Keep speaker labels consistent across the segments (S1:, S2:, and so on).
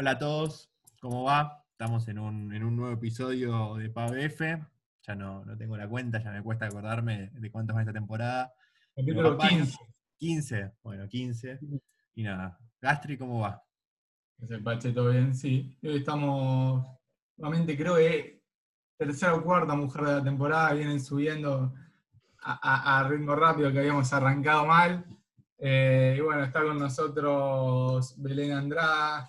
S1: Hola a todos, ¿cómo va? Estamos en un, nuevo episodio de PABF. Ya no, no, tengo la cuenta, ya me cuesta acordarme de cuántos van esta temporada.
S2: Capítulo 15.
S1: 15, bueno, 15. Y nada, Gastri, ¿cómo va?
S2: Es el Pacheto bien, sí. Hoy estamos, nuevamente creo que tercera o cuarta mujer de la temporada, vienen subiendo a, ritmo rápido que habíamos arrancado mal. Eh, y bueno, está con nosotros Belén Andrada,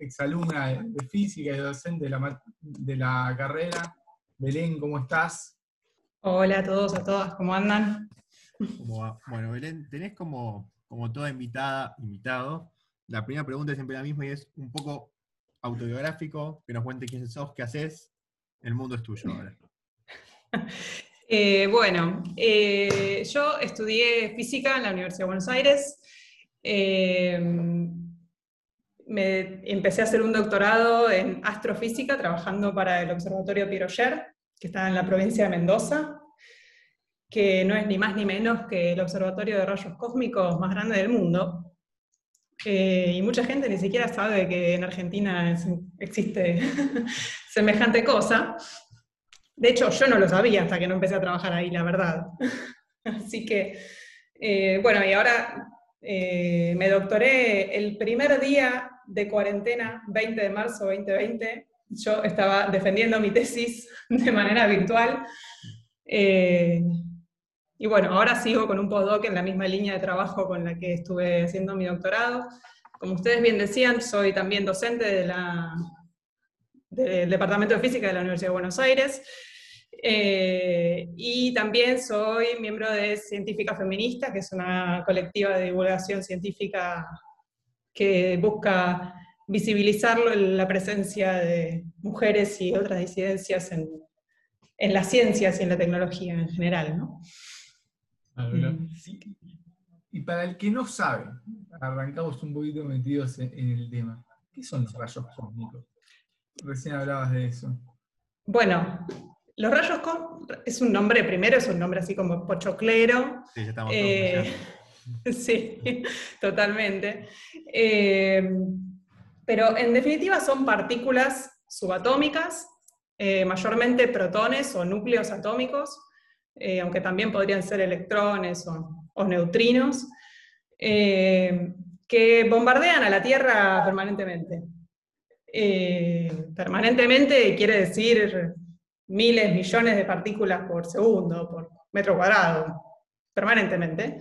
S2: exalumna de física y docente de la, de la carrera. Belén, ¿cómo estás?
S3: Hola a todos, a todas, ¿cómo andan?
S1: Bueno, Belén, tenés como, como toda invitada, invitado, la primera pregunta es siempre la misma y es un poco autobiográfico, que nos cuente quién sos, qué haces, el mundo es tuyo ahora.
S3: Eh, bueno, eh, yo estudié física en la Universidad de Buenos Aires. Eh, me empecé a hacer un doctorado en astrofísica trabajando para el Observatorio Piroyer, que está en la provincia de Mendoza, que no es ni más ni menos que el observatorio de rayos cósmicos más grande del mundo. Eh, y mucha gente ni siquiera sabe que en Argentina existe semejante cosa. De hecho, yo no lo sabía hasta que no empecé a trabajar ahí, la verdad. Así que, eh, bueno, y ahora eh, me doctoré el primer día de cuarentena, 20 de marzo 2020, yo estaba defendiendo mi tesis de manera virtual. Eh, y bueno, ahora sigo con un postdoc en la misma línea de trabajo con la que estuve haciendo mi doctorado. Como ustedes bien decían, soy también docente del Departamento de Física de la Universidad de Buenos Aires. Eh, y también soy miembro de Científica Feminista, que es una colectiva de divulgación científica que busca visibilizar la presencia de mujeres y otras disidencias en, en las ciencias y en la tecnología en general. ¿no?
S2: Mm. Y para el que no sabe, arrancamos un poquito metidos en, el tema. ¿Qué son los rayos cósmicos? Recién hablabas de eso.
S3: Bueno, los rayos cósmicos es un nombre, primero es un nombre así como pochoclero.
S1: Sí, ya estamos eh,
S3: Sí, totalmente. Eh, pero en definitiva son partículas subatómicas, eh, mayormente protones o núcleos atómicos, eh, aunque también podrían ser electrones o, neutrinos, que bombardean a la Tierra permanentemente. permanentemente quiere decir miles, millones de partículas por segundo, por metro cuadrado, permanentemente.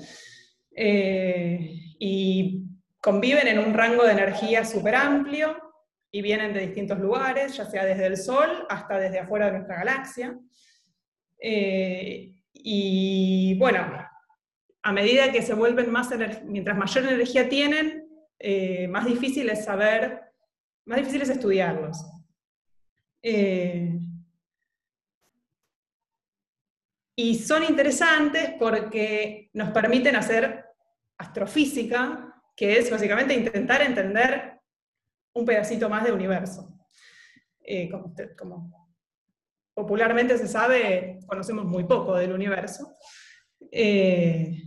S3: Eh, y conviven en un rango de energía súper amplio y vienen de distintos lugares, ya sea desde el Sol hasta desde afuera de nuestra galaxia. Eh, y bueno, a medida que se vuelven más, mientras mayor energía tienen, eh, más difícil es saber, más difícil es estudiarlos. y son interesantes porque nos permiten hacer astrofísica, que es básicamente intentar entender un pedacito más de universo. Eh, como, popularmente se sabe, conocemos muy poco del universo. Eh,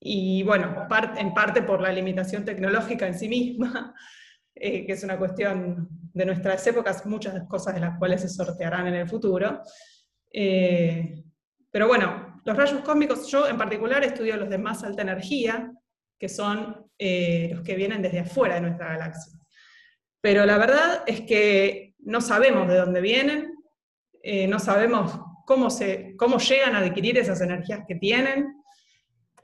S3: y bueno, en parte por la limitación tecnológica en sí misma, eh, que es una cuestión de nuestras épocas, muchas cosas de las cuales se sortearán en el futuro. pero bueno, los rayos cósmicos, yo en particular estudio los de más alta energía, que son eh, los que vienen desde afuera de nuestra galaxia. Pero la verdad es que no sabemos de dónde vienen, eh, no sabemos cómo, se, cómo llegan a adquirir esas energías que tienen,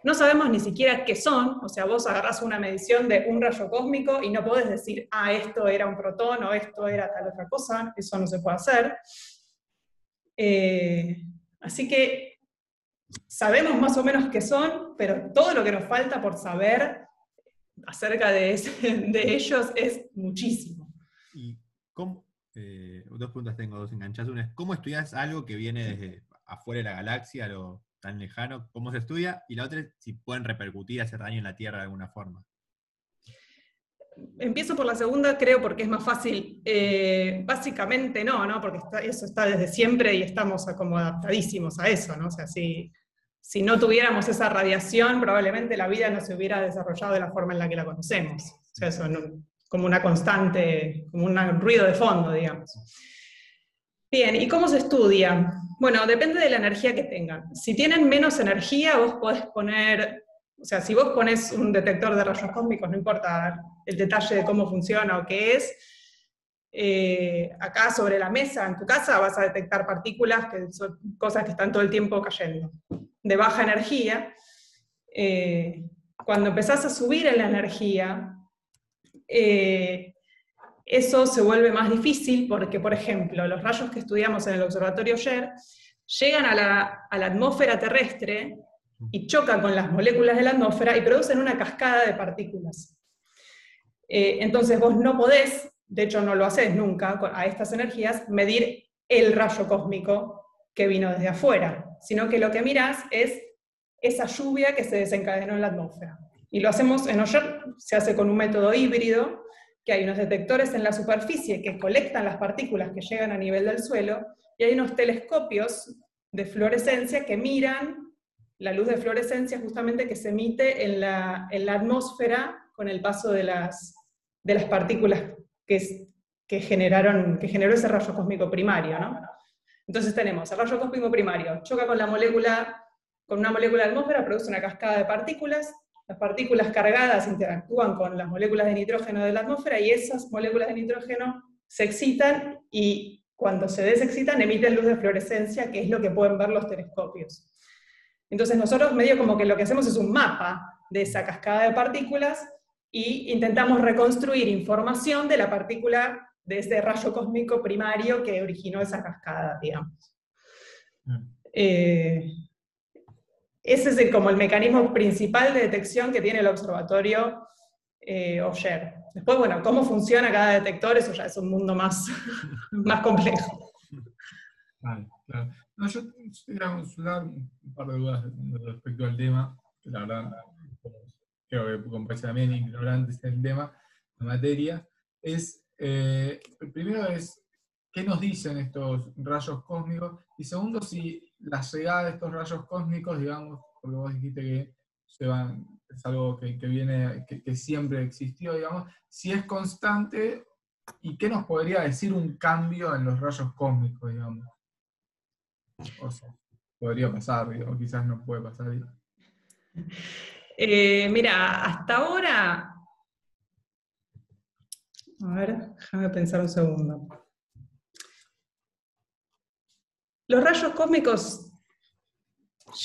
S3: no sabemos ni siquiera qué son, o sea, vos agarrás una medición de un rayo cósmico y no podés decir, ah, esto era un protón o esto era tal otra cosa, eso no se puede hacer. Eh, así que sabemos más o menos qué son, pero todo lo que nos falta por saber acerca de, ellos es muchísimo.
S1: ¿Y cómo? Eh, dos preguntas tengo, dos enganchadas. Una es, ¿cómo estudias algo que viene desde afuera de la galaxia, lo tan lejano? ¿Cómo se estudia? Y la otra es si pueden repercutir, hacer daño en la Tierra de alguna forma.
S3: Empiezo por la segunda, creo, porque es más fácil. Eh, básicamente no, ¿no? Porque eso está desde siempre y estamos como adaptadísimos a eso, ¿no? O sea, si, si no tuviéramos esa radiación, probablemente la vida no se hubiera desarrollado de la forma en la que la conocemos. O sea, eso como una constante, como un ruido de fondo, digamos. Bien, ¿y cómo se estudia? Bueno, depende de la energía que tengan. Si tienen menos energía, vos podés poner, o sea, si vos pones un detector de rayos cósmicos, no importa el detalle de cómo funciona o qué es, eh, acá sobre la mesa en tu casa vas a detectar partículas que son cosas que están todo el tiempo cayendo, de baja energía. Eh, cuando empezás a subir en la energía, eh, eso se vuelve más difícil porque, por ejemplo, los rayos que estudiamos en el observatorio ayer llegan a la, atmósfera terrestre y chocan con las moléculas de la atmósfera y producen una cascada de partículas. Eh, entonces vos no podés, de hecho no lo haces nunca a estas energías, medir el rayo cósmico que vino desde afuera, sino que lo que mirás es esa lluvia que se desencadenó en la atmósfera. Y lo hacemos en OYER, se hace con un método híbrido, que hay unos detectores en la superficie que colectan las partículas que llegan a nivel del suelo, y hay unos telescopios de fluorescencia que miran la luz de fluorescencia justamente que se emite en la, atmósfera con el paso de las, de las partículas que, que, generaron, que generó ese rayo cósmico primario. Entonces tenemos el rayo cósmico primario, choca con la molécula, con una molécula de atmósfera, produce una cascada de partículas, las partículas cargadas interactúan con las moléculas de nitrógeno de la atmósfera y esas moléculas de nitrógeno se excitan y cuando se desexcitan emiten luz de fluorescencia, que es lo que pueden ver los telescopios. Entonces nosotros medio como que lo que hacemos es un mapa de esa cascada de partículas y intentamos reconstruir información de la partícula, de ese rayo cósmico primario que originó esa cascada, digamos. Mm. Eh, ese es como el mecanismo principal de detección que tiene el observatorio eh, OYER. Después, bueno, cómo funciona cada detector, eso ya es un mundo más, más complejo.
S2: Vale, No, yo quería consultar un par de dudas respecto al tema, que la verdad creo que como también ignorantes en el tema, la materia, es, eh, el primero es, ¿qué nos dicen estos rayos cósmicos? Y segundo, si la llegada de estos rayos cósmicos, digamos, porque vos dijiste que es algo que, viene, que, siempre existió, digamos, si es constante, ¿y qué nos podría decir un cambio en los rayos cósmicos, digamos? Podría pasar, o quizás no puede pasar.
S3: Eh, mira, hasta ahora, a ver, déjame pensar un segundo. Los rayos cósmicos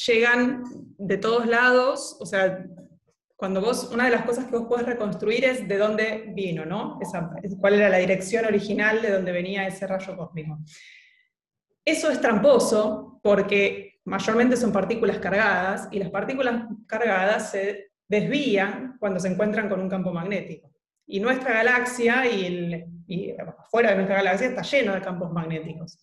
S3: llegan de todos lados, o sea, cuando vos, una de las cosas que vos podés reconstruir es de dónde vino, ¿no? cuál era la dirección original de dónde venía ese rayo cósmico. Eso es tramposo porque mayormente son partículas cargadas y las partículas cargadas se desvían cuando se encuentran con un campo magnético. Y nuestra galaxia y, afuera de nuestra galaxia está lleno de campos magnéticos.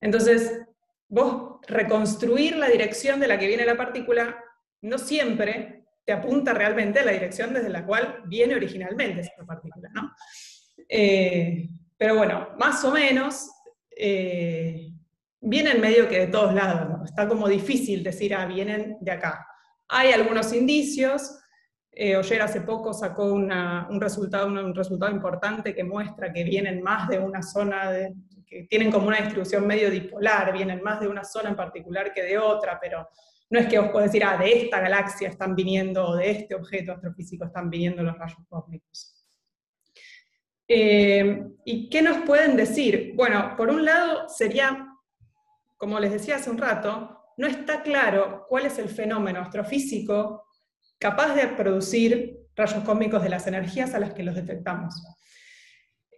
S3: Entonces, vos reconstruir la dirección de la que viene la partícula no siempre te apunta realmente a la dirección desde la cual viene originalmente esa partícula, ¿no? Eh, pero bueno, más o menos eh, vienen medio que de todos lados, está como difícil decir, ah, vienen de acá. Hay algunos indicios, eh, Oyer hace poco sacó un, resultado, un resultado importante que muestra que vienen más de una zona que tienen como una distribución medio dipolar, vienen más de una zona en particular que de otra, pero no es que os podés decir, ah, de esta galaxia están viniendo, o de este objeto astrofísico están viniendo los rayos cósmicos. Eh, ¿Y qué nos pueden decir? Bueno, por un lado sería, como les decía hace un rato, no está claro cuál es el fenómeno astrofísico capaz de producir rayos cósmicos de las energías a las que los detectamos.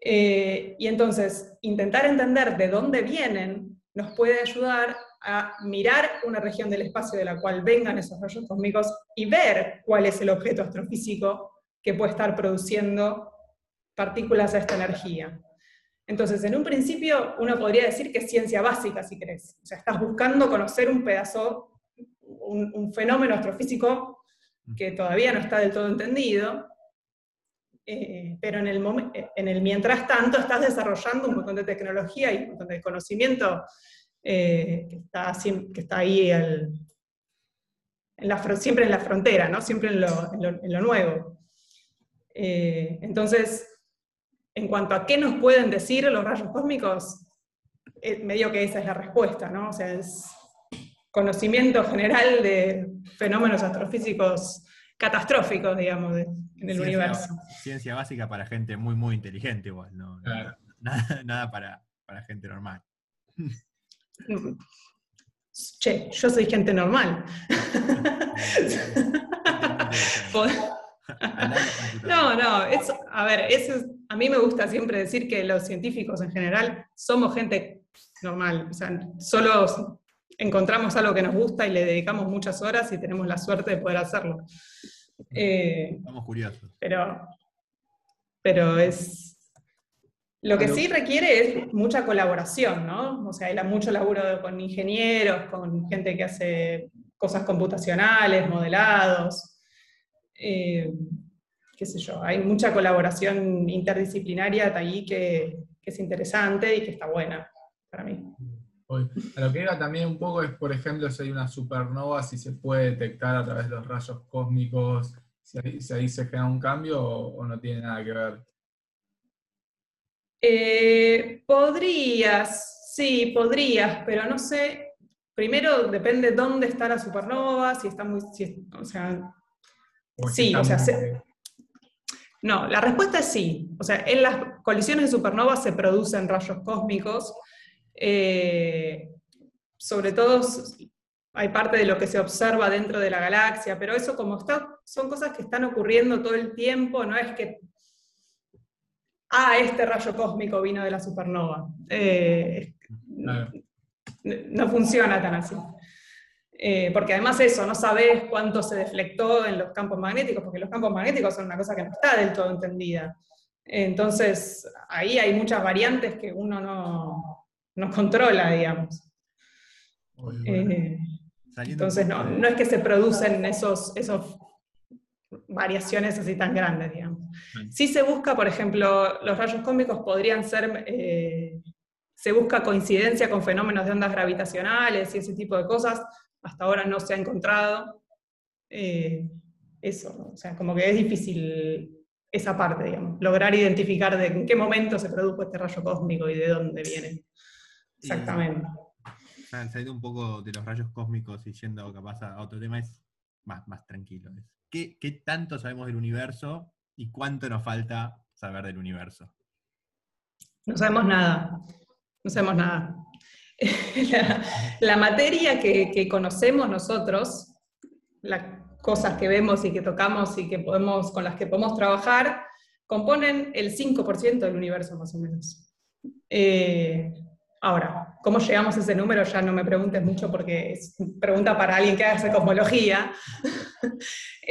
S3: Eh, y entonces, intentar entender de dónde vienen nos puede ayudar a mirar una región del espacio de la cual vengan esos rayos cósmicos y ver cuál es el objeto astrofísico que puede estar produciendo partículas a esta energía. Entonces, en un principio, uno podría decir que es ciencia básica, si crees. O sea, estás buscando conocer un pedazo, un fenómeno astrofísico que todavía no está del todo entendido, eh, pero en el, en el mientras tanto estás desarrollando un montón de tecnología y un montón de conocimiento eh, que, está, que está ahí en la, siempre en la frontera, ¿no? siempre en lo, en lo, nuevo. Eh, entonces, en cuanto a qué nos pueden decir los rayos cósmicos, eh, medio que esa es la respuesta, ¿no? O sea, es conocimiento general de fenómenos astrofísicos catastróficos, digamos, en el universo.
S1: Ciencia básica para gente muy, muy inteligente igual, ¿no? Nada, para, para, gente normal.
S3: Che, yo soy gente normal. no, no, a ver, a mí me gusta siempre decir que los científicos en general somos gente normal, o sea, solo encontramos algo que nos gusta y le dedicamos muchas horas y tenemos la suerte de poder hacerlo.
S1: Eh, Estamos curiosos.
S3: Pero, pero es... Lo que sí requiere es mucha colaboración, ¿no? O sea, hay mucho laburo con ingenieros, con gente que hace cosas computacionales, modelados. Eh, qué sé yo, hay mucha colaboración interdisciplinaria ahí que, que es interesante y que está buena para mí.
S2: A lo que iba también un poco es, por ejemplo, si hay una supernova, si se puede detectar a través de los rayos cósmicos, si ahí, se genera un cambio o, no tiene nada que ver.
S3: Eh, podrías, sí, podrías, pero no sé. Primero depende dónde está la supernova, si está muy. o sea. Sí, o sea. no, la respuesta es sí. O sea, en las colisiones de supernova se producen rayos cósmicos eh, sobre todo hay parte de lo que se observa dentro de la galaxia, pero eso como está, son cosas que están ocurriendo todo el tiempo, no es que, ah, este rayo cósmico vino de la supernova. Eh, no, funciona tan así. Eh, porque además eso, no sabes cuánto se deflectó en los campos magnéticos, porque los campos magnéticos son una cosa que no está del todo entendida. Entonces, ahí hay muchas variantes que uno no, nos controla, digamos. Eh, entonces, no, es que se producen esos, esos variaciones así tan grandes, digamos. Sí se busca, por ejemplo, los rayos cósmicos podrían ser, eh, se busca coincidencia con fenómenos de ondas gravitacionales y ese tipo de cosas, hasta ahora no se ha encontrado. Eh, eso, o sea, como que es difícil esa parte, digamos, lograr identificar de en qué momento se produjo este rayo cósmico y de dónde viene. Exactamente.
S1: saliendo un poco de los rayos cósmicos y yendo capaz a otro tema, es más, más tranquilo. ¿Qué, tanto sabemos del universo y cuánto nos falta saber del universo?
S3: No sabemos nada. No sabemos nada. la, materia que, conocemos nosotros, las cosas que vemos y que tocamos y que podemos, con las que podemos trabajar, componen el 5% del universo más o menos. Eh, Ahora, ¿cómo llegamos a ese número? Ya no me preguntes mucho porque es pregunta para alguien que hace cosmología.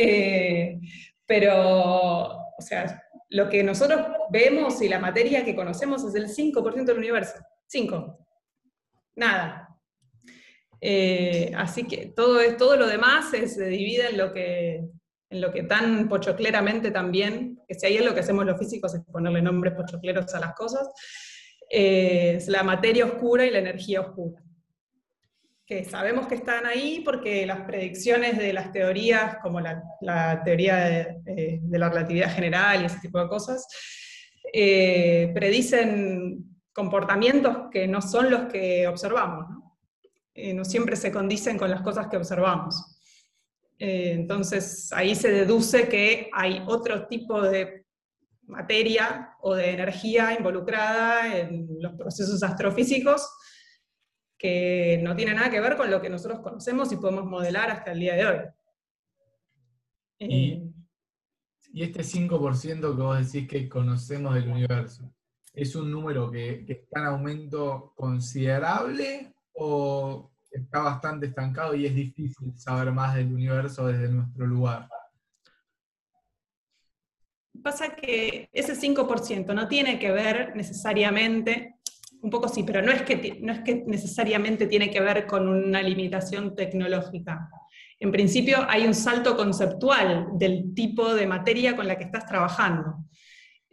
S3: Eh, pero, o sea, lo que nosotros vemos y la materia que conocemos es el 5% del universo. 5. Nada. Eh, así que todo, es, todo lo demás se divide en lo que, en lo que tan pochocleramente también, que si ahí es lo que hacemos los físicos es ponerle nombres pochocleros a las cosas, es la materia oscura y la energía oscura. Que sabemos que están ahí porque las predicciones de las teorías, como la, teoría de, la relatividad general y ese tipo de cosas, eh, predicen comportamientos que no son los que observamos. ¿no? Eh, no siempre se condicen con las cosas que observamos. Eh, entonces ahí se deduce que hay otro tipo de materia o de energía involucrada en los procesos astrofísicos que no tiene nada que ver con lo que nosotros conocemos y podemos modelar hasta el día de hoy.
S2: Y, eh, este 5% que vos decís que conocemos del universo, ¿es un número que, está en aumento considerable o está bastante estancado y es difícil saber más del universo desde nuestro lugar?
S3: Pasa que ese 5% no tiene que ver necesariamente, un poco sí, pero no es, que, no es que necesariamente tiene que ver con una limitación tecnológica. En principio hay un salto conceptual del tipo de materia con la que estás trabajando.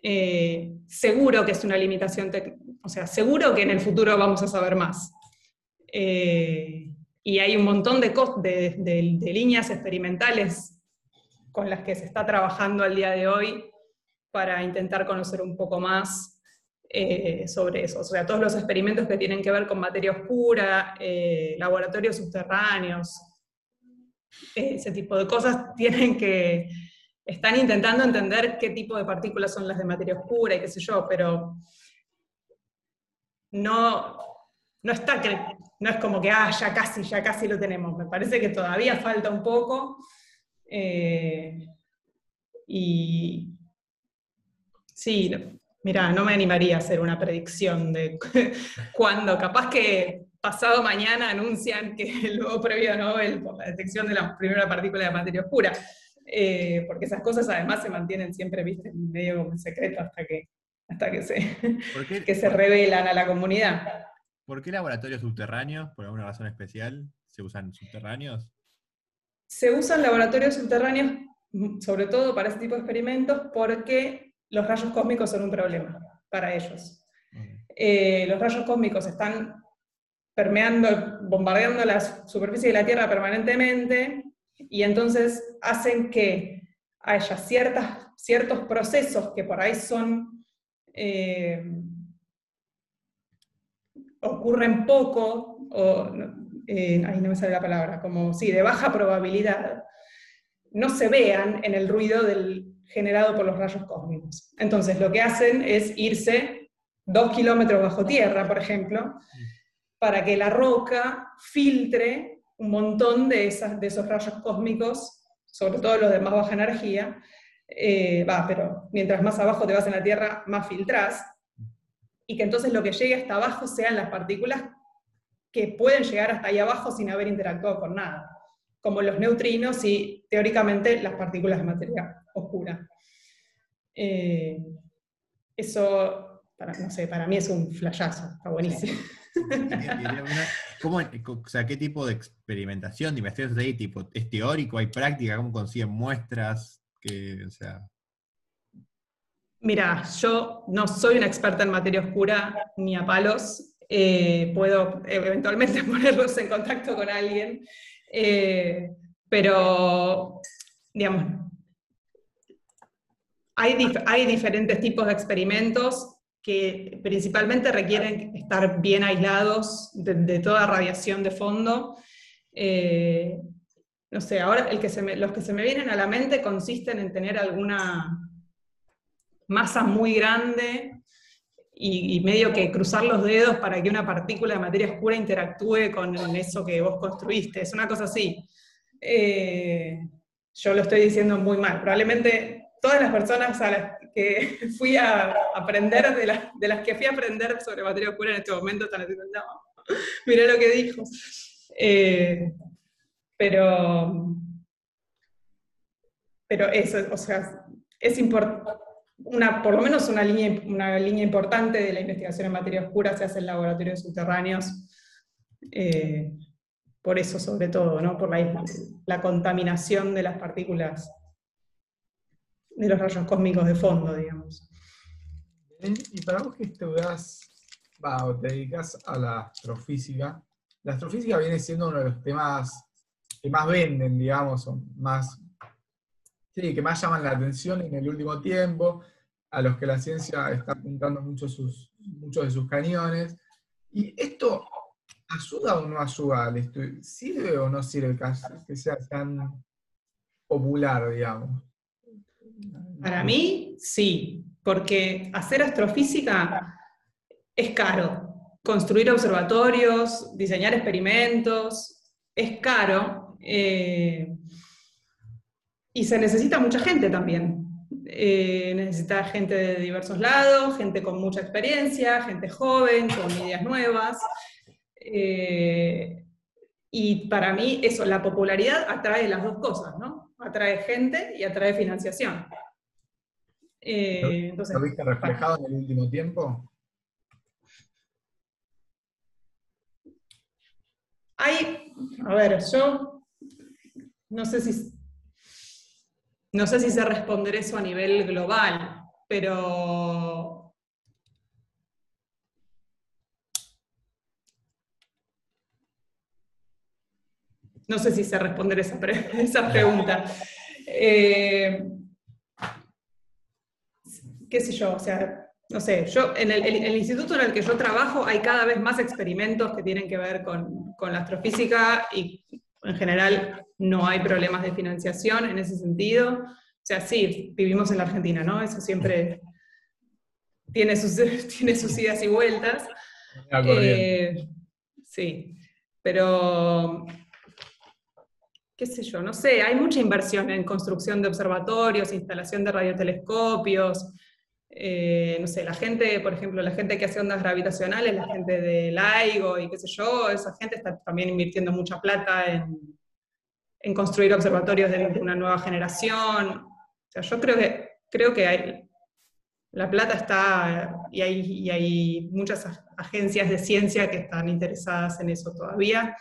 S3: Eh, seguro que es una limitación, o sea, seguro que en el futuro vamos a saber más. Eh, y hay un montón de, de líneas experimentales con las que se está trabajando al día de hoy para intentar conocer un poco más eh, sobre eso. O sea, todos los experimentos que tienen que ver con materia oscura, eh, laboratorios subterráneos, ese tipo de cosas tienen que, están intentando entender qué tipo de partículas son las de materia oscura y qué sé yo, pero no, no está, no es como que, ah, ya casi, ya casi lo tenemos. Me parece que todavía falta un poco. Eh, y sí, mira, no me animaría a hacer una predicción de cuándo. Capaz que pasado mañana anuncian que el nuevo premio Nobel por la detección de la primera partícula de materia oscura. Eh, porque esas cosas además se mantienen siempre, viste, medio como en secreto hasta que, hasta que se, que se revelan a la comunidad.
S1: ¿Por qué laboratorios subterráneos? ¿Por alguna razón especial? ¿Se usan subterráneos?
S3: Se usan laboratorios subterráneos mm, sobre todo para este tipo de experimentos porque los rayos cósmicos son un problema para ellos. Eh, los rayos cósmicos están permeando, bombardeando la superficie de la Tierra permanentemente y entonces hacen que haya ciertas, ciertos procesos que por ahí son, eh, ocurren poco, o, eh, ahí no me sale la palabra, como sí, de baja probabilidad, no se vean en el ruido del, generado por los rayos cósmicos. Entonces lo que hacen es irse dos kilómetros bajo tierra, por ejemplo, para que la roca filtre un montón de, esas, de esos rayos cósmicos, sobre todo los de más baja energía, eh, va, pero mientras más abajo te vas en la Tierra, más filtrás, y que entonces lo que llegue hasta abajo sean las partículas que pueden llegar hasta ahí abajo sin haber interactuado con nada, como los neutrinos y teóricamente las partículas de materia oscura. Eh, eso, para, no sé, para mí es un flashazo, está buenísimo.
S1: ¿Cómo, o sea, ¿Qué tipo de experimentación, de investigación ahí? Tipo, ¿Es teórico? ¿Hay práctica? ¿Cómo consiguen muestras? Que, sea...
S3: Mira, yo no soy una experta en materia oscura ni a palos. Eh, puedo eventualmente ponerlos en contacto con alguien. Eh, pero, digamos, hay, hay diferentes tipos de experimentos que principalmente requieren estar bien aislados de, toda radiación de fondo. Eh, no sé, ahora el que los que se me vienen a la mente consisten en tener alguna masa muy grande y, medio que cruzar los dedos para que una partícula de materia oscura interactúe con eso que vos construiste. Es una cosa así. Eh, yo lo estoy diciendo muy mal. Probablemente todas las personas a las que fui a aprender, de, las que fui a aprender sobre materia oscura en este momento, están diciendo, no, mirá lo que dijo. Eh, pero, pero eso, o sea, es importante. Por lo menos una línea, una línea importante de la investigación en materia oscura se hace en laboratorios subterráneos, eh, por eso sobre todo, ¿no? por la, la contaminación de las partículas de los rayos cósmicos de fondo, digamos.
S2: Y para vos que estudias, o te dedicas a la astrofísica, la astrofísica viene siendo uno de los temas que más venden, digamos, o más, sí, que más llaman la atención en el último tiempo, a los que la ciencia está apuntando muchos de sus cañones. ¿Y esto ayuda o no ayuda al estudio? ¿Sirve o no sirve que sea tan popular, digamos?
S3: Para mí, sí, porque hacer astrofísica es caro. Construir observatorios, diseñar experimentos, es caro. Eh, y se necesita mucha gente también. Eh, necesita gente de diversos lados, gente con mucha experiencia, gente joven, con ideas nuevas. Eh, y para mí eso, la popularidad atrae las dos cosas, ¿no? Atrae gente y atrae financiación.
S2: Eh, ¿Lo viste reflejado en el último tiempo?
S3: Hay, a ver, yo no sé si no sé si sé responder eso a nivel global, pero no sé si sé responder esa, esa pregunta. Eh, qué sé yo, o sea, no sé, yo en el, el, instituto en el que yo trabajo hay cada vez más experimentos que tienen que ver con, con la astrofísica y en general no hay problemas de financiación en ese sentido. O sea, sí, vivimos en la Argentina, ¿no? Eso siempre tiene sus, tiene sus idas y vueltas. Eh, sí, pero qué sé yo, no sé, hay mucha inversión en construcción de observatorios, instalación de radiotelescopios, eh, no sé, la gente, por ejemplo, la gente que hace ondas gravitacionales, la gente de LIGO y qué sé yo, esa gente está también invirtiendo mucha plata en, construir observatorios de, una nueva generación. O sea, yo creo que, creo que la plata está, y hay, y hay muchas agencias de ciencia que están interesadas en eso todavía,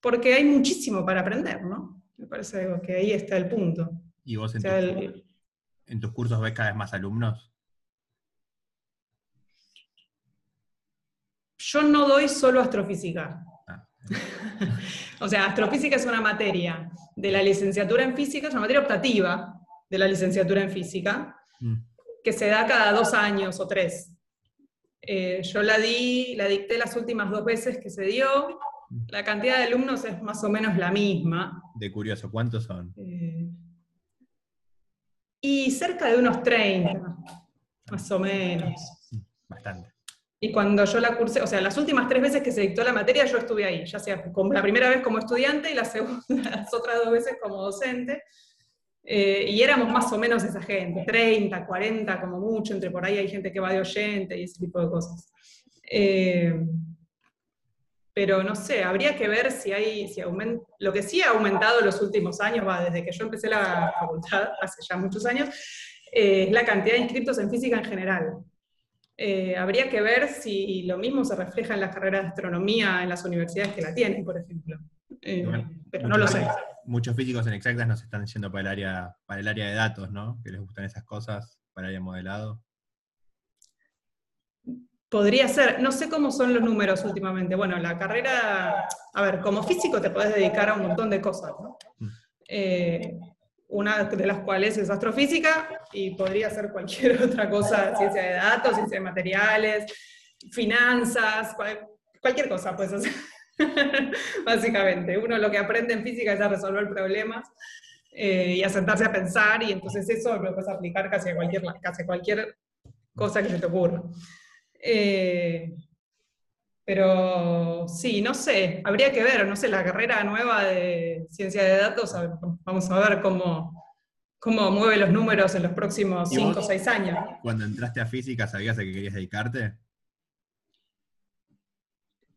S3: porque hay muchísimo para aprender, ¿no? Me parece que ahí está el punto.
S1: ¿Y vos en, en tus cursos ves cada vez más alumnos?
S3: yo no doy solo astrofísica. Ah. o sea, astrofísica es una materia de la licenciatura en física, es una materia optativa de la licenciatura en física, mm. que se da cada dos años o tres. Eh, yo la di, la dicté las últimas dos veces que se dio. La cantidad de alumnos es más o menos la misma.
S1: De curioso, ¿cuántos son? Eh,
S3: y cerca de unos 30, más o menos.
S1: Bastante.
S3: Y cuando yo la cursé, o sea, las últimas tres veces que se dictó la materia, yo estuve ahí, ya sea como la primera vez como estudiante y la segunda, las otras dos veces como docente. Eh, y éramos más o menos esa gente, 30, 40 como mucho, entre por ahí hay gente que va de oyente y ese tipo de cosas. Eh, pero no sé, habría que ver si hay, si aumenta, lo que sí ha aumentado en los últimos años, va desde que yo empecé la facultad, hace ya muchos años, eh, es la cantidad de inscritos en física en general. Eh, habría que ver si lo mismo se refleja en las carreras de astronomía en las universidades que la tienen, por ejemplo. Eh, pero no lo sé.
S1: Muchos físicos en exactas nos están yendo para el área, para el área de datos, ¿no? Que les gustan esas cosas, para el área de modelado.
S3: Podría ser, no sé cómo son los números últimamente. Bueno, la carrera, a ver, como físico te podés dedicar a un montón de cosas, ¿no? Mm. Eh, una de las cuales es astrofísica y podría ser cualquier otra cosa, ciencia de datos, ciencia de materiales, finanzas, cualquier cosa, pues, básicamente. Uno lo que aprende en física es a resolver problemas eh, y a sentarse a pensar, y entonces eso lo puedes aplicar casi a cualquier, casi cualquier cosa que se te ocurra. Eh, pero sí, no sé, habría que ver, no sé, la carrera nueva de ciencia de datos, vamos a ver cómo, cómo mueve los números en los próximos 5 o 6 años.
S1: Cuando entraste a física, ¿sabías a qué querías dedicarte?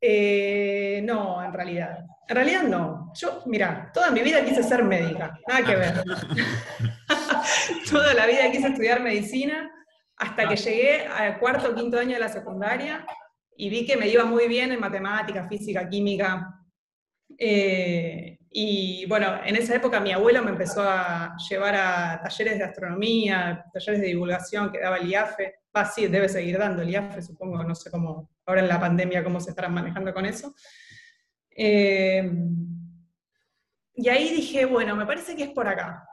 S3: Eh, no, en realidad. En realidad no. Yo, mira, toda mi vida quise ser médica, nada que ver. toda la vida quise estudiar medicina hasta que llegué al cuarto o quinto año de la secundaria y vi que me iba muy bien en matemática, física, química. Eh, y bueno, en esa época mi abuelo me empezó a llevar a talleres de astronomía, talleres de divulgación que daba el IAFE. Ah, sí, debe seguir dando el IAFE, supongo, no sé cómo, ahora en la pandemia, cómo se estarán manejando con eso. Eh, y ahí dije, bueno, me parece que es por acá.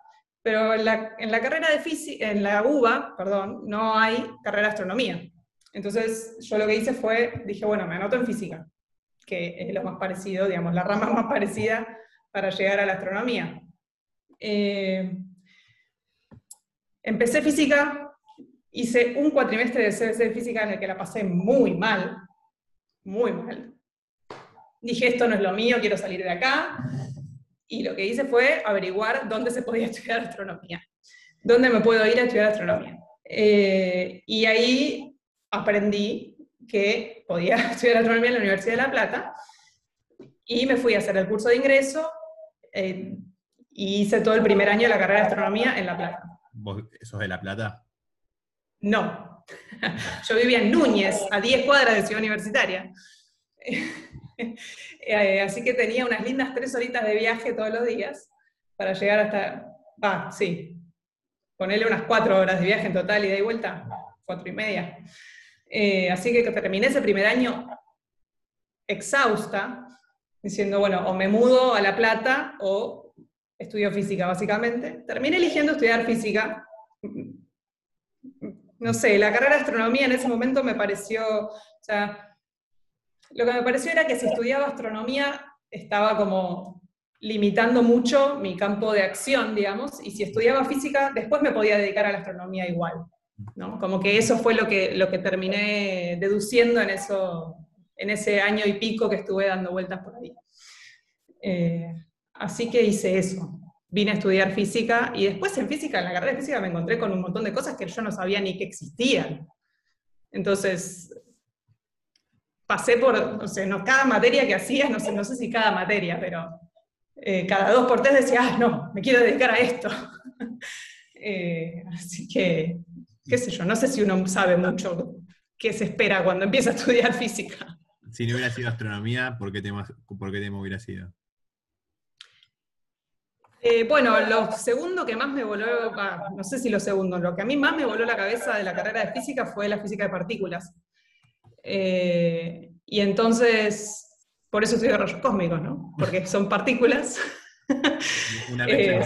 S3: Pero en la, carrera de física, en la UBA, perdón, no hay carrera de astronomía. Entonces yo lo que hice fue, dije, bueno, me anoto en física, que es lo más parecido, digamos, la rama más parecida para llegar a la astronomía. Eh, empecé física, hice un cuatrimestre de CBC de física en el que la pasé muy mal, muy mal. Dije, esto no es lo mío, quiero salir de acá. Y lo que hice fue averiguar dónde se podía estudiar astronomía, dónde me puedo ir a estudiar astronomía. Eh, y ahí aprendí que podía estudiar astronomía en la Universidad de La Plata y me fui a hacer el curso de ingreso eh, y hice todo el primer año de la carrera de astronomía en La Plata.
S1: ¿Vos sos de La Plata?
S3: No. Yo vivía en Núñez, a 10 cuadras de Ciudad Universitaria. Eh, así que tenía unas lindas tres horitas de viaje todos los días para llegar hasta, ah, sí, ponerle unas cuatro horas de viaje en total y de vuelta, cuatro y media. Eh, así que terminé ese primer año exhausta, diciendo, bueno, o me mudo a La Plata o estudio física, básicamente. Terminé eligiendo estudiar física, no sé, la carrera de astronomía en ese momento me pareció, lo que me pareció era que si estudiaba astronomía estaba como limitando mucho mi campo de acción, digamos, y si estudiaba física, después me podía dedicar a la astronomía igual. ¿no? Como que eso fue lo que, lo que terminé deduciendo en, eso, en ese año y pico que estuve dando vueltas por ahí. Eh, así que hice eso. Vine a estudiar física y después en física, en la carrera de física, me encontré con un montón de cosas que yo no sabía ni que existían. Entonces, pasé por, o sea, no, cada materia que hacía, no sé, no sé si cada materia, pero eh, cada dos por tres decía, ah, no, me quiero dedicar a esto. Eh, así que, qué sé yo, no sé si uno sabe mucho qué se espera cuando empieza a estudiar física.
S1: Si no hubiera sido astronomía, ¿por qué tema, por qué tema hubiera sido?
S3: Eh, bueno, lo segundo que más me voló, no sé si lo segundo, lo que a mí más me voló la cabeza de la carrera de física fue la física de partículas. Y entonces por eso estudio rayos cósmicos, ¿no? Porque son partículas.
S1: Una eh,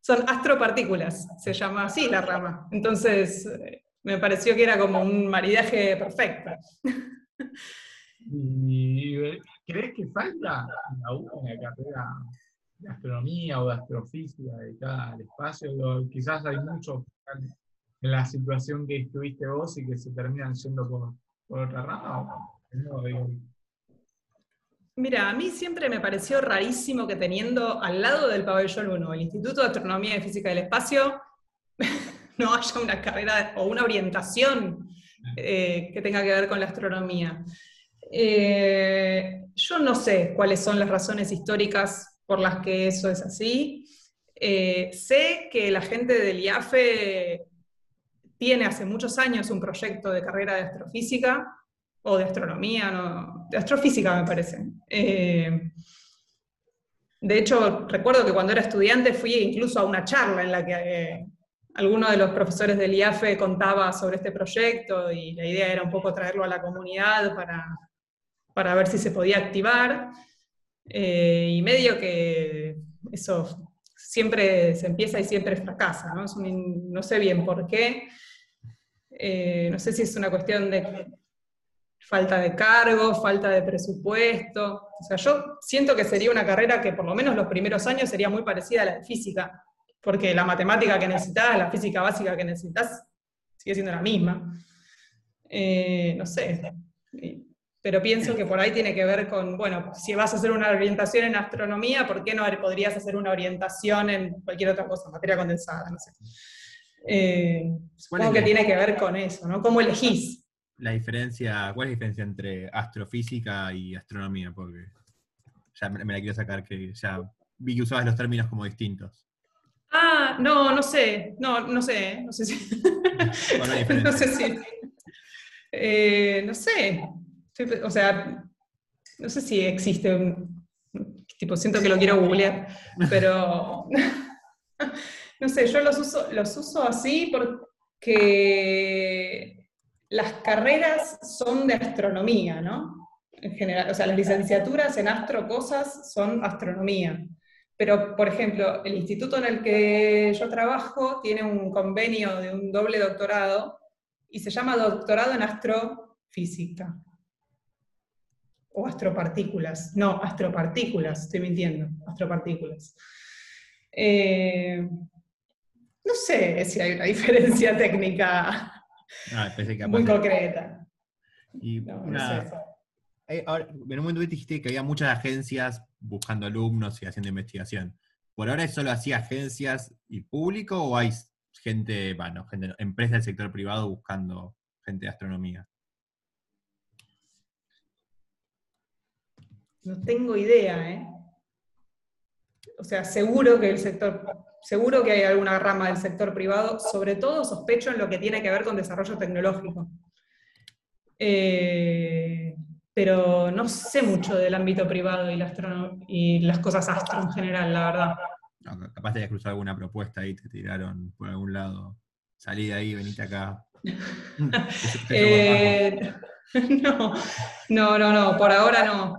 S3: son astropartículas, se llama así la rama. Entonces, eh, me pareció que era como un maridaje perfecto.
S2: ¿Y crees que falta una carrera de astronomía o de astrofísica dedicada al espacio? quizás hay mucho en la situación que estuviste vos y que se terminan yendo por, otra rama.
S3: Mira, a mí siempre me pareció rarísimo que teniendo al lado del pabellón 1 el Instituto de Astronomía y Física del Espacio, no haya una carrera o una orientación eh, que tenga que ver con la astronomía. Eh, yo no sé cuáles son las razones históricas por las que eso es así. Eh, sé que la gente del IAFE tiene hace muchos años un proyecto de carrera de astrofísica o de astronomía, no, de astrofísica me parece. Eh, de hecho, recuerdo que cuando era estudiante fui incluso a una charla en la que eh, alguno de los profesores del IAFE contaba sobre este proyecto y la idea era un poco traerlo a la comunidad para, para ver si se podía activar. Eh, y medio que eso siempre se empieza y siempre fracasa, ¿no? no sé bien por qué. No sé si es una cuestión de falta de cargo, falta de presupuesto. O sea, yo siento que sería una carrera que por lo menos los primeros años sería muy parecida a la de física, porque la matemática que necesitas, la física básica que necesitas, sigue siendo la misma. Eh, no sé, pero pienso que por ahí tiene que ver con, bueno, si vas a hacer una orientación en astronomía, ¿por qué no podrías hacer una orientación en cualquier otra cosa, materia condensada, no sé. Eh, supongo que tiene que ver con eso, ¿no? ¿Cómo elegís?
S1: la diferencia, ¿cuál es la diferencia entre astrofísica y astronomía? Porque ya me, la quiero sacar, que ya vi que usabas los términos como distintos.
S3: Ah, no, no sé, no, no sé, no sé si. no sé si. Eh, no sé. O sea, no sé si existe un. Tipo, siento que lo quiero googlear, pero. no sé, yo los uso, los uso así porque las carreras son de astronomía, ¿no? En general, o sea, las licenciaturas en astro cosas son astronomía. Pero, por ejemplo, el instituto en el que yo trabajo tiene un convenio de un doble doctorado y se llama doctorado en astrofísica. O astropartículas. No, astropartículas, estoy mintiendo, astropartículas. Eh, no sé si hay una diferencia técnica
S1: Ah,
S3: Muy concreta.
S1: Y eh, en un momento dijiste que había muchas agencias buscando alumnos y haciendo investigación. ¿Por ahora es solo así agencias y público o hay gente, bueno, gente, empresas del sector privado buscando gente de astronomía?
S3: No tengo idea, ¿eh? O sea, seguro que el sector seguro que hay alguna rama del sector privado, sobre todo sospecho en lo que tiene que ver con desarrollo tecnológico. Eh, pero no sé mucho del ámbito privado y, y, las cosas astro en general, la verdad.
S1: capaz te hayas cruzado alguna propuesta y te tiraron por algún lado. Salí de ahí, venite acá.
S3: Eh, no, no, no, no, por ahora no.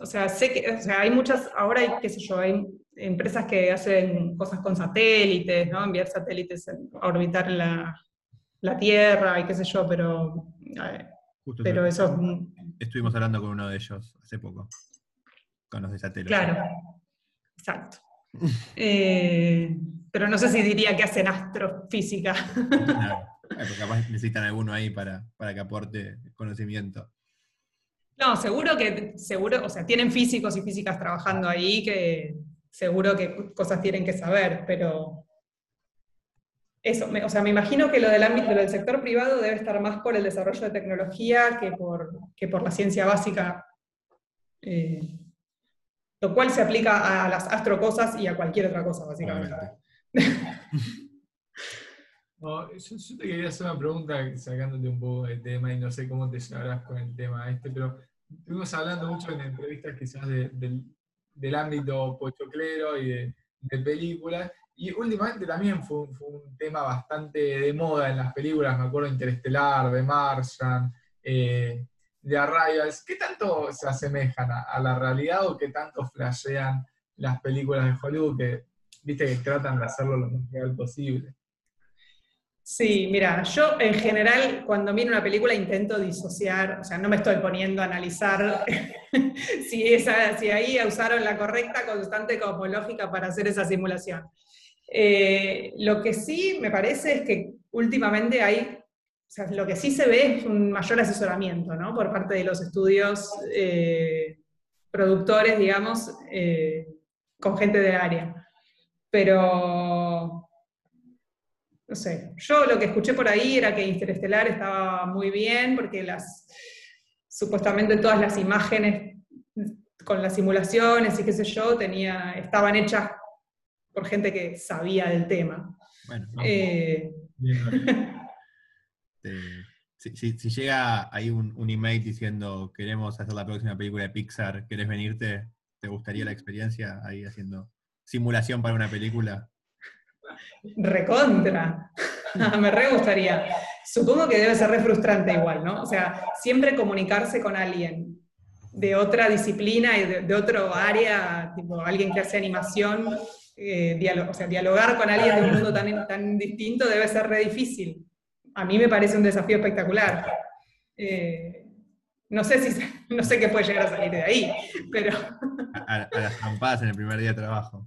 S3: O sea, sé que, o sea, hay muchas, ahora hay, qué sé yo, hay empresas que hacen cosas con satélites, ¿no? enviar satélites a orbitar la, la Tierra y qué sé yo, pero, pero
S1: eso-
S3: es
S1: estuvimos hablando con uno de ellos hace poco, con los de satélite.
S3: Claro, exacto. Eh, pero no sé si diría que hacen astrofísica.
S1: Claro. Eh, porque capaz necesitan alguno ahí para, para que aporte conocimiento.
S3: No, seguro que, seguro, o sea, tienen físicos y físicas trabajando ahí que seguro que cosas tienen que saber, pero eso, me- o sea, me imagino que lo del ámbito lo del sector privado debe estar más por el desarrollo de tecnología que por, que por la ciencia básica, eh, lo cual se aplica a las astrocosas y a cualquier otra cosa, básicamente.
S2: No, yo, yo te quería hacer una pregunta sacándote un poco del tema y no sé cómo te llevarás con el tema este, pero estuvimos hablando mucho en entrevistas quizás de- del, del ámbito pochoclero y de, películas, y últimamente también fue, un- tema bastante de moda en las películas, me acuerdo Interestelar, de Martian, eh, de Arrivals. ¿Qué tanto se asemejan a, a la realidad o qué tanto flashean las películas de Hollywood que, viste, que tratan de hacerlo lo más real posible?
S3: Sí, mira, yo en general cuando miro una película intento disociar, o sea, no me estoy poniendo a analizar si, esa, si ahí usaron la correcta constante cosmológica para hacer esa simulación. Eh, lo que sí me parece es que últimamente hay, o sea, lo que sí se ve es un mayor asesoramiento, ¿no? Por parte de los estudios eh, productores, digamos, eh, con gente de área. Pero no sé, yo lo que escuché por ahí era que Interestelar estaba muy bien porque las, supuestamente todas las imágenes con las simulaciones y qué sé yo, tenía, estaban hechas por gente que sabía del tema.
S1: Bueno,
S3: Eh,
S2: Bien,
S1: eh, si, si- si llega ahí un, un email diciendo queremos hacer la próxima película de Pixar, ¿querés venirte? ¿Te gustaría la experiencia ahí haciendo simulación para una película?
S3: Recontra. Me re gustaría. Supongo que debe ser re frustrante igual, ¿no? O sea, siempre comunicarse con alguien de otra disciplina y de, de otro área, tipo alguien que hace animación, eh, o sea, dialogar con alguien de un mundo tan, tan distinto debe ser re difícil. A mí me parece un desafío espectacular. Eh, no sé si no sé qué puede llegar a salir de ahí, pero
S1: A, las trampadas en el primer día de trabajo.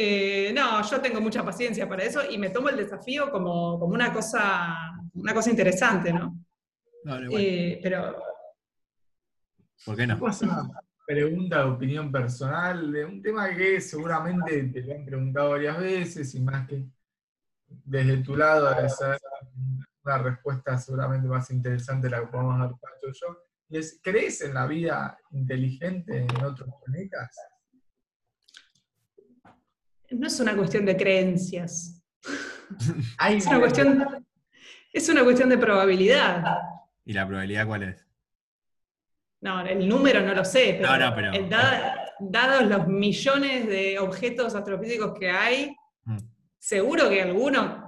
S3: Eh, no, yo tengo mucha paciencia para eso y me tomo el desafío como, como una, cosa, una cosa interesante, ¿no?
S1: No, no, igual,
S3: Eh, pero
S1: ¿Por qué no?
S2: ¿Puedo hacer una pregunta de opinión personal de un tema que seguramente te lo han preguntado varias veces y más que desde tu lado debe ser una respuesta seguramente más interesante la que podemos dar Pacho y yo. Y es, ¿crees en la vida inteligente en otros planetas?
S3: No es una cuestión de creencias, es una cuestión, es una cuestión de probabilidad.
S1: ¿Y la probabilidad cuál es?
S3: No, el número no lo sé, pero,
S1: No, no, pero-
S3: eh, dada- dados los millones de objetos astrofísicos que hay,
S1: Mm.
S3: seguro que alguno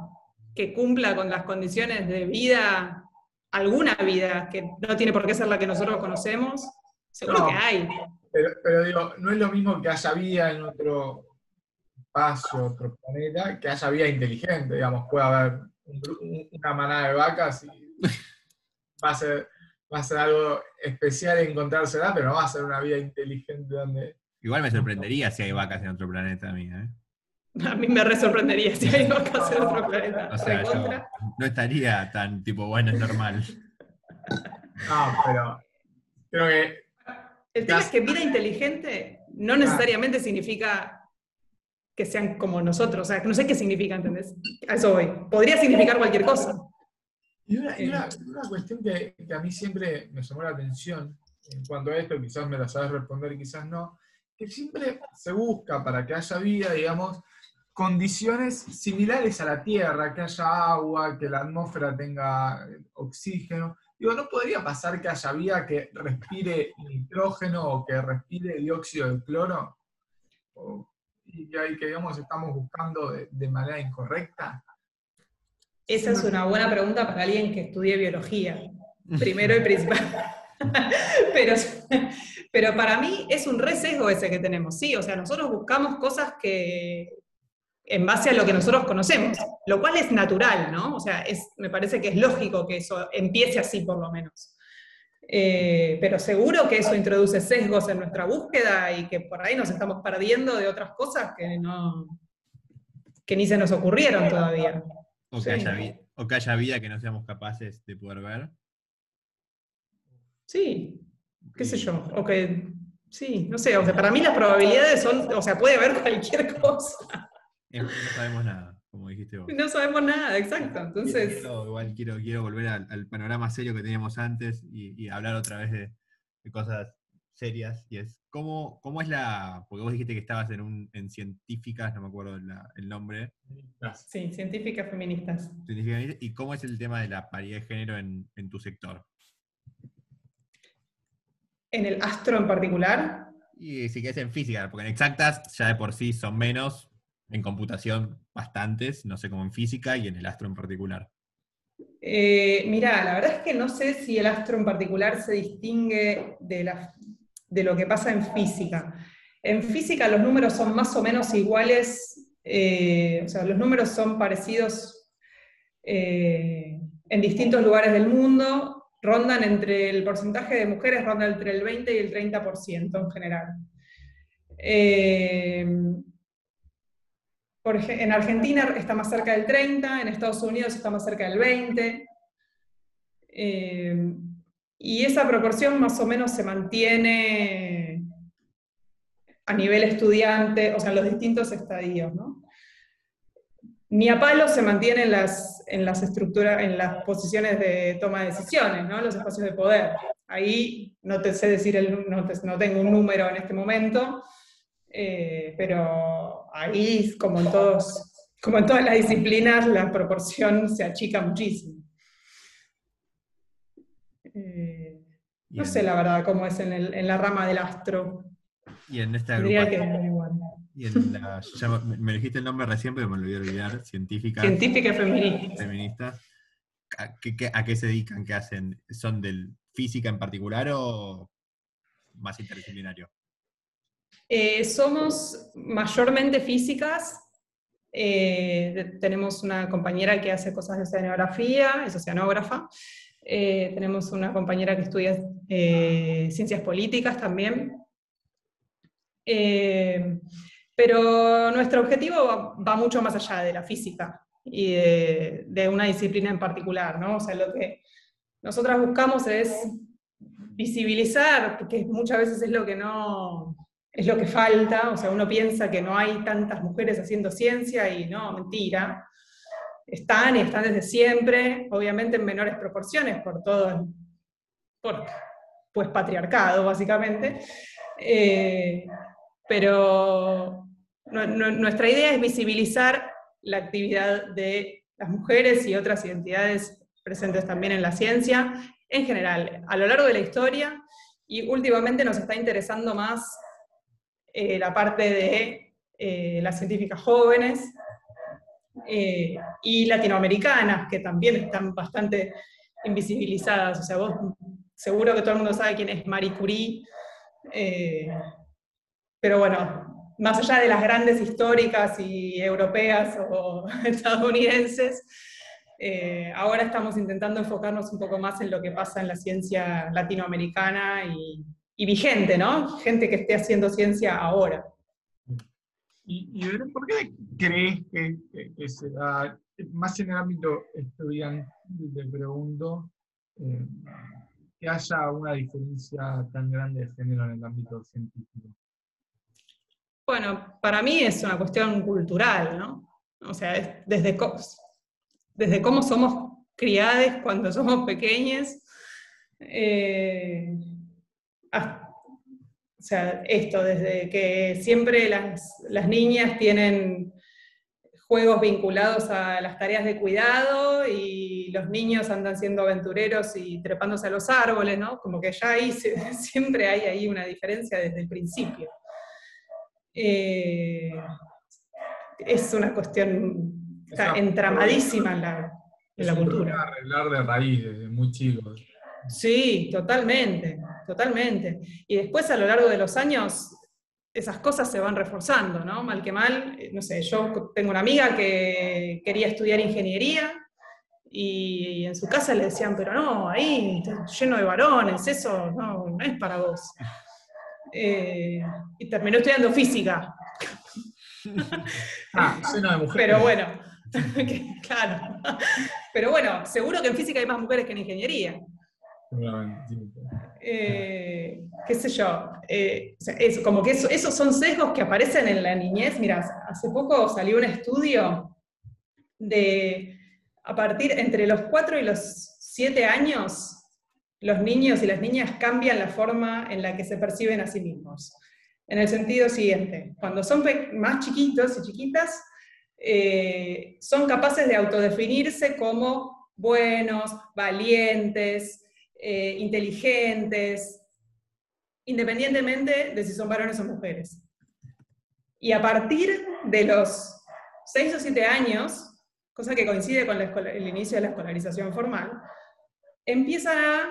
S3: que cumpla con las condiciones de vida, alguna vida que no tiene por qué ser la que nosotros conocemos, seguro
S2: No.
S3: que hay.
S2: Pero, pero digo, no es lo mismo que haya vida en otro espacio, otro planeta, que haya vida inteligente, digamos, puede haber un gru- un- una manada de vacas y va a ser, va a ser algo especial encontrársela, pero no va a ser una vida inteligente donde...
S1: Igual me sorprendería si hay vacas en otro planeta a mí, ¿eh?
S3: A mí me re sorprendería si hay vacas en otro planeta.
S1: O sea, yo no estaría tan tipo, bueno, es normal.
S2: No, pero creo que
S3: El tema es que vida inteligente no necesariamente significa que sean como nosotros. O sea, que no sé qué significa, ¿entendés? A eso voy. Podría significar cualquier cosa.
S2: Y una, y una- una cuestión que, que a mí siempre me llamó la atención en cuanto a esto, quizás me la sabes responder, quizás no, que siempre se busca para que haya vida, digamos, condiciones similares a la Tierra, que haya agua, que la atmósfera tenga oxígeno. Digo, ¿no podría pasar que haya vida que respire nitrógeno o que respire dióxido de cloro? O- y que digamos, estamos buscando de- manera incorrecta.
S3: Esa es una buena pregunta para alguien que estudie biología, primero y principal. pero, pero para mí es un sesgo ese que tenemos, sí, o sea, nosotros buscamos cosas que, en base a lo que nosotros conocemos, lo cual es natural, ¿no? O sea, es, me parece que es lógico que eso empiece así por lo menos. Eh, pero seguro que eso introduce sesgos en nuestra búsqueda y que por ahí nos estamos perdiendo de otras cosas que, no, que ni se nos ocurrieron todavía.
S1: O que, haya, o que haya vida que no seamos capaces de poder ver.
S3: Sí, qué sé yo. O que, sí, no sé, o sea, para mí las probabilidades son, o sea, puede haber cualquier cosa.
S1: No sabemos nada, como dijiste vos.
S3: No sabemos nada, exacto. Entonces.
S1: igual quiero, quiero volver al, panorama serio que teníamos antes y, hablar otra vez de, cosas serias. Y es, ¿cómo, ¿cómo, es la. Porque vos dijiste que estabas en, un, en científicas, no me acuerdo el nombre.
S3: Sí, científicas feministas.
S1: ¿Y cómo es el tema de la paridad de género en, en tu sector?
S3: ¿En el astro en particular?
S1: Y sí que es en física, porque en exactas ya de por sí son menos, en computación bastantes, no sé cómo en física y en el astro en particular.
S3: Eh, mira, la verdad es que no sé si el astro en particular se distingue de, lo que pasa en física. En física los números son más o menos iguales, eh, o sea, los números son parecidos eh, en distintos lugares del mundo, rondan entre el porcentaje de mujeres, ronda entre el 20 y el 30% en general. En Argentina está más cerca del 30, en Estados Unidos está más cerca del 20. Eh, y esa proporción más o menos se mantiene a nivel estudiante, o sea, en los distintos estadios, ¿no? Ni a palo se mantiene en las, en las estructuras, en las posiciones de toma de decisiones, ¿no? Los espacios de poder. Ahí no te sé decir, el, no, no tengo un número en este momento, eh, pero ahí, como en, todos, como en todas las disciplinas, la proporción se achica muchísimo. Eh, no sé la verdad cómo es en, el, en, la rama del astro.
S1: Y en esta agrupación. Y en la, me, dijiste el nombre recién, pero me lo voy a olvidar. Científica.
S3: Científica feminista.
S1: Feministas. ¿A qué, ¿A qué se dedican? ¿Qué hacen? ¿Son del física en particular o más interdisciplinario?
S3: Eh, somos mayormente físicas. Eh, tenemos una compañera que hace cosas de oceanografía, es oceanógrafa. Eh, tenemos una compañera que estudia ciencias políticas también. pero nuestro objetivo va, mucho más allá de la física y de, una disciplina en particular, ¿no? O sea, lo que nosotras buscamos es visibilizar, porque muchas veces es lo que no, es lo que falta, o sea, uno piensa que no hay tantas mujeres haciendo ciencia y no, mentira. Están y están desde siempre, obviamente en menores proporciones por todo por, pues patriarcado básicamente, eh, pero nuestra idea es visibilizar la actividad de las mujeres y otras identidades presentes también en la ciencia, en general, a lo largo de la historia, y últimamente nos está interesando más eh, la parte de eh, las científicas jóvenes eh, y latinoamericanas, que también están bastante invisibilizadas. O sea, vos seguro que todo el mundo sabe quién es Marie Curie, pero bueno, más allá de las grandes históricas y europeas o estadounidenses, ahora estamos intentando enfocarnos un poco más en lo que pasa en la ciencia latinoamericana y, y vigente, ¿no? Gente que esté haciendo ciencia ahora.
S2: ¿Y, por qué crees que, se da, más en el ámbito estudiantil, te pregunto, eh, que haya una diferencia tan grande de género en el ámbito científico?
S3: Bueno, para mí es una cuestión cultural, ¿no? O sea, desde, desde cómo somos criadas cuando somos pequeños, eh, o sea, esto, desde que siempre las, niñas tienen juegos vinculados a las tareas de cuidado y los niños andan siendo aventureros y trepándose a los árboles, ¿no? Como que ya ahí siempre hay ahí una diferencia desde el principio. Eh, es una cuestión entramadísima en la, en la cultura.
S2: arreglar de raíz desde muy chicos.
S3: Sí, totalmente, totalmente. Y después a lo largo de los años, esas cosas se van reforzando, ¿no? Mal que mal, eh, no sé, yo tengo una amiga que quería estudiar ingeniería y en su casa le decían, pero no, ahí está lleno de varones, eso no, no es para vos. Eh, y terminó estudiando física.
S2: Ah, lleno de mujeres.
S3: Pero bueno, claro. Pero bueno, seguro que en física hay más mujeres que en ingeniería.
S2: Seguramente.
S3: Eh, qué sé yo, eh, como que eso- esos son sesgos que aparecen en la niñez. Mira, hace poco salió un estudio de a partir entre los 4 y los 7 años, los niños y las niñas cambian la forma en la que se perciben a sí mismos. En el sentido siguiente, cuando son más chiquitos y chiquitas, eh, son capaces de autodefinirse como buenos, valientes, eh, inteligentes, independientemente de si son varones o mujeres. Y a partir de los 6 o 7 años, cosa que coincide con el inicio de la escolarización formal, empiezan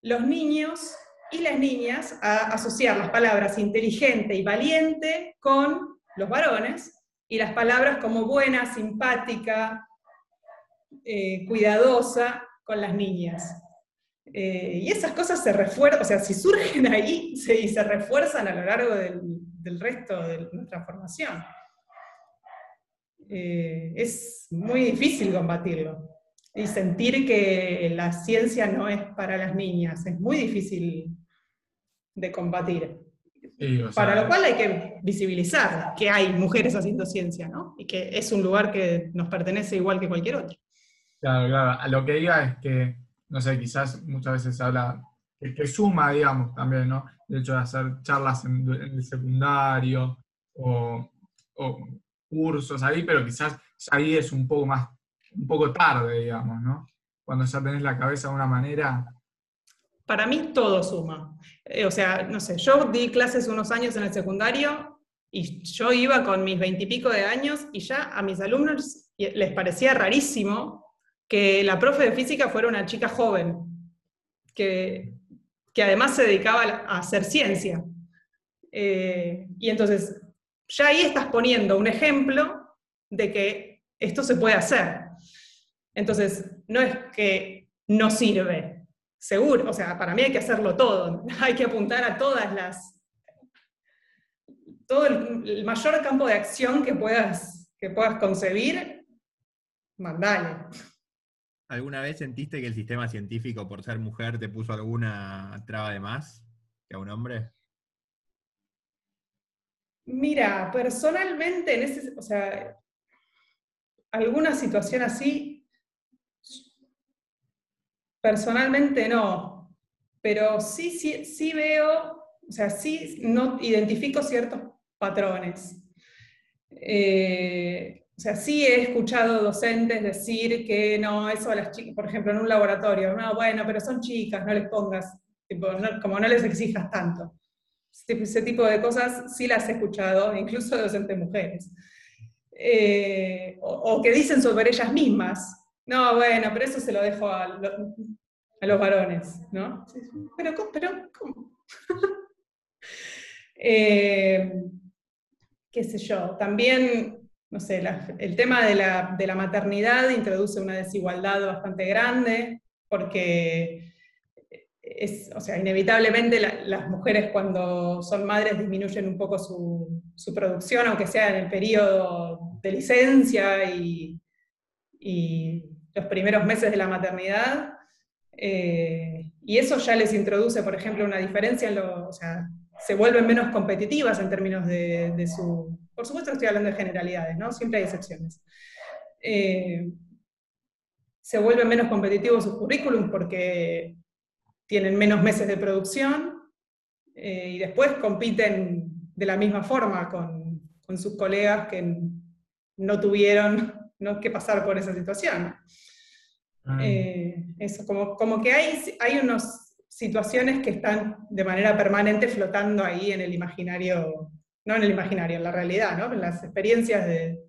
S3: los niños y las niñas a asociar las palabras inteligente y valiente con los varones y las palabras como buena, simpática, eh, cuidadosa con las niñas. Eh, y esas cosas se refuerzan, o sea, si surgen ahí se, y se refuerzan a lo largo del, del resto de nuestra formación. Eh, es muy difícil combatirlo y sentir que la ciencia no es para las niñas, es muy difícil de combatir.
S2: Sí, o sea,
S3: Para lo cual hay que visibilizar que hay mujeres haciendo ciencia, ¿no? Y que es un lugar que nos pertenece igual que cualquier otro.
S2: Claro, claro. A lo que diga es que, no sé, quizás muchas veces habla, que, que suma, digamos, también, ¿no? El hecho de hacer charlas en, en el secundario o, o cursos ahí, pero quizás ahí es un poco más, un poco tarde, digamos, ¿no? Cuando ya tenés la cabeza de una manera.
S3: Para mí todo suma. Eh, o sea, no sé, yo di clases unos años en el secundario y yo iba con mis veintipico de años y ya a mis alumnos les parecía rarísimo que la profe de física fuera una chica joven, que, que además se dedicaba a hacer ciencia. Eh, y entonces, ya ahí estás poniendo un ejemplo de que esto se puede hacer. Entonces, no es que no sirve, seguro, o sea, para mí hay que hacerlo todo, hay que apuntar a todas las, todo el, el mayor campo de acción que puedas, que puedas concebir, mandale.
S1: ¿Alguna vez sentiste que el sistema científico, por ser mujer, te puso alguna traba de más que a un hombre?
S3: Mira, personalmente, en ese, o sea, alguna situación así, personalmente no, pero sí, sí, sí veo, o sea, sí no identifico ciertos patrones. Eh, sea, sí he escuchado docentes decir que no, eso a las chicas, por ejemplo, en un laboratorio, no, bueno, pero son chicas, no les pongas, tipo, no- como no les exijas tanto. Ese ese tipo de cosas sí las he escuchado, incluso de docentes mujeres. Eh, o, o que dicen sobre ellas mismas, no, bueno, pero eso se lo dejo a, lo- a los varones, ¿no? Pero, ¿cómo? Pero, ¿cómo? Eh, qué sé yo, también, no sé, el tema de la, maternidad introduce una desigualdad bastante grande, porque es, o sea, inevitablemente la- las mujeres cuando son madres disminuyen un poco su, producción, aunque sea en el periodo de licencia y, los primeros meses de la maternidad. Eh, y eso ya les introduce, por ejemplo, una diferencia o sea, se vuelven menos competitivas en términos de su... Por supuesto estoy hablando de generalidades, ¿no? Siempre hay excepciones. Eh, se vuelven menos competitivos sus currículums porque tienen menos meses de producción eh, y después compiten de la misma forma con, con sus colegas que no tuvieron no, que pasar por esa situación. Eh, eso, como, como que hay, hay unas situaciones que están de manera permanente flotando ahí en el imaginario, no en el imaginario, en la realidad, ¿no? en las experiencias de,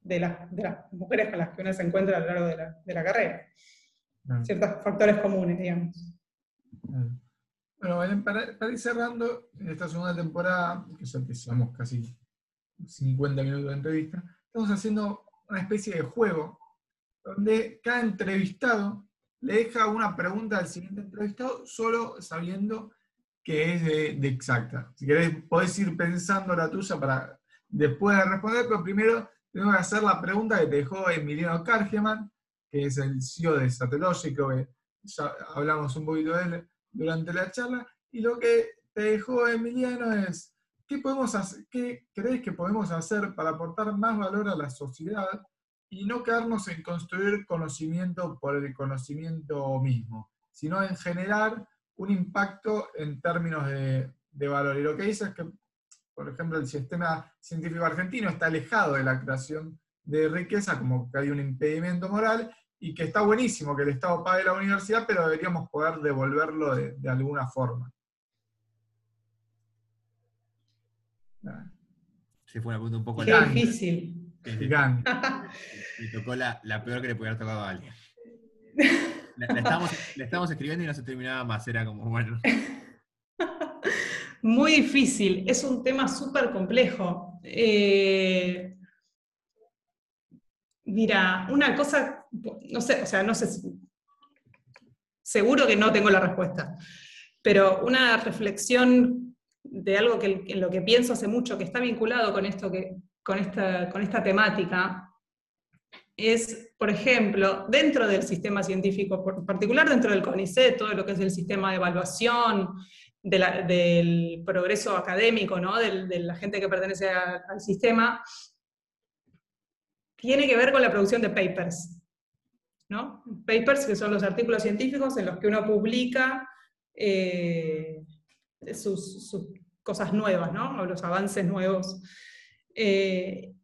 S3: de, las, de las mujeres con las que uno se encuentra a lo largo de la, de la carrera. Ciertos factores comunes, digamos.
S2: Bueno, para, ir cerrando, en esta segunda temporada, que ya empezamos casi 50 minutos de entrevista, estamos haciendo una especie de juego donde cada entrevistado le deja una pregunta al siguiente entrevistado solo sabiendo que es de, exacta. Si querés, podés ir pensando la tuya para después de responder, pero primero tengo que hacer la pregunta que te dejó Emiliano Kargeman, que es el CEO de Satelógico, que ya hablamos un poquito de él durante la charla, y lo que te dejó Emiliano es, ¿qué, podemos hacer, qué crees que podemos hacer para aportar más valor a la sociedad y no quedarnos en construir conocimiento por el conocimiento mismo, sino en generar un impacto en términos de, valor. Y lo que dice es que, por ejemplo, el sistema científico argentino está alejado de la creación de riqueza, como que hay un impedimento moral, y que está buenísimo que el Estado pague la universidad, pero deberíamos poder devolverlo de, alguna forma.
S1: Sí, fue una pregunta un poco
S3: Qué difícil.
S1: Y tocó la, peor que le pudiera haber tocado a alguien. Le estábamos, escribiendo y no se terminaba más, era como, bueno.
S3: Muy difícil, es un tema súper complejo. Eh, mira, una cosa, no sé, o sea, no sé, seguro que no tengo la respuesta, pero una reflexión de algo que, en lo que pienso hace mucho, que está vinculado con esto que, con esta, con esta temática es, por ejemplo, dentro del sistema científico, en particular dentro del CONICET, todo lo que es el sistema de evaluación, del progreso académico, ¿no? de la gente que pertenece al sistema, tiene que ver con la producción de papers. ¿no? Papers, que son los artículos científicos en los que uno publica eh, sus, cosas nuevas, ¿no? o los avances nuevos eh,